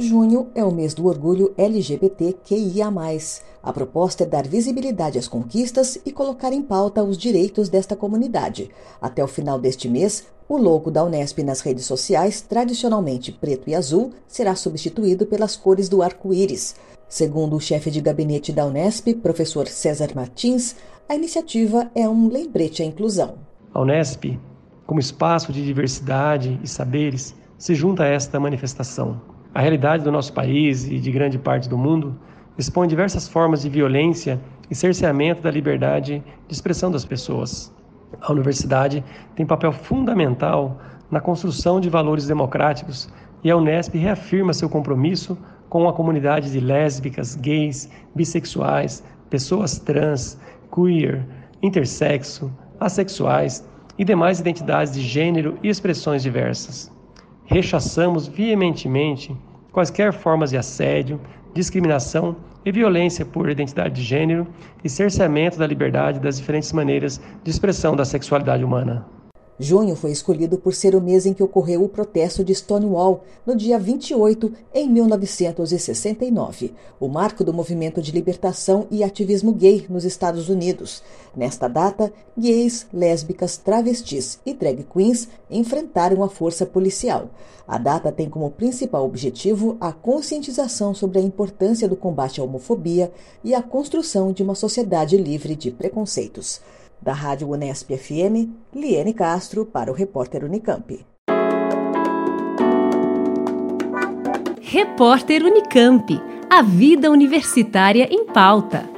Junho é o mês do orgulho LGBTQIA. A proposta é dar visibilidade às conquistas e colocar em pauta os direitos desta comunidade. Até o final deste mês, o logo da Unesp nas redes sociais, tradicionalmente preto e azul, será substituído pelas cores do arco-íris. Segundo o chefe de gabinete da Unesp, professor César Martins, a iniciativa é um lembrete à inclusão. A Unesp, como espaço de diversidade e saberes, se junta a esta manifestação. A realidade do nosso país e de grande parte do mundo expõe diversas formas de violência e cerceamento da liberdade de expressão das pessoas. A universidade tem papel fundamental na construção de valores democráticos e a Unesp reafirma seu compromisso com a comunidade de lésbicas, gays, bissexuais, pessoas trans, queer, intersexo, assexuais e demais identidades de gênero e expressões diversas. Rechaçamos veementemente quaisquer formas de assédio, discriminação e violência por identidade de gênero e cerceamento da liberdade das diferentes maneiras de expressão da sexualidade humana. Junho foi escolhido por ser o mês em que ocorreu o protesto de Stonewall, no dia 28, em 1969, o marco do movimento de libertação e ativismo gay nos Estados Unidos. Nesta data, gays, lésbicas, travestis e drag queens enfrentaram a força policial. A data tem como principal objetivo a conscientização sobre a importância do combate à homofobia e a construção de uma sociedade livre de preconceitos. Da Rádio Unesp FM, Liene Castro para o repórter Unicamp. Repórter Unicamp. A vida universitária em pauta.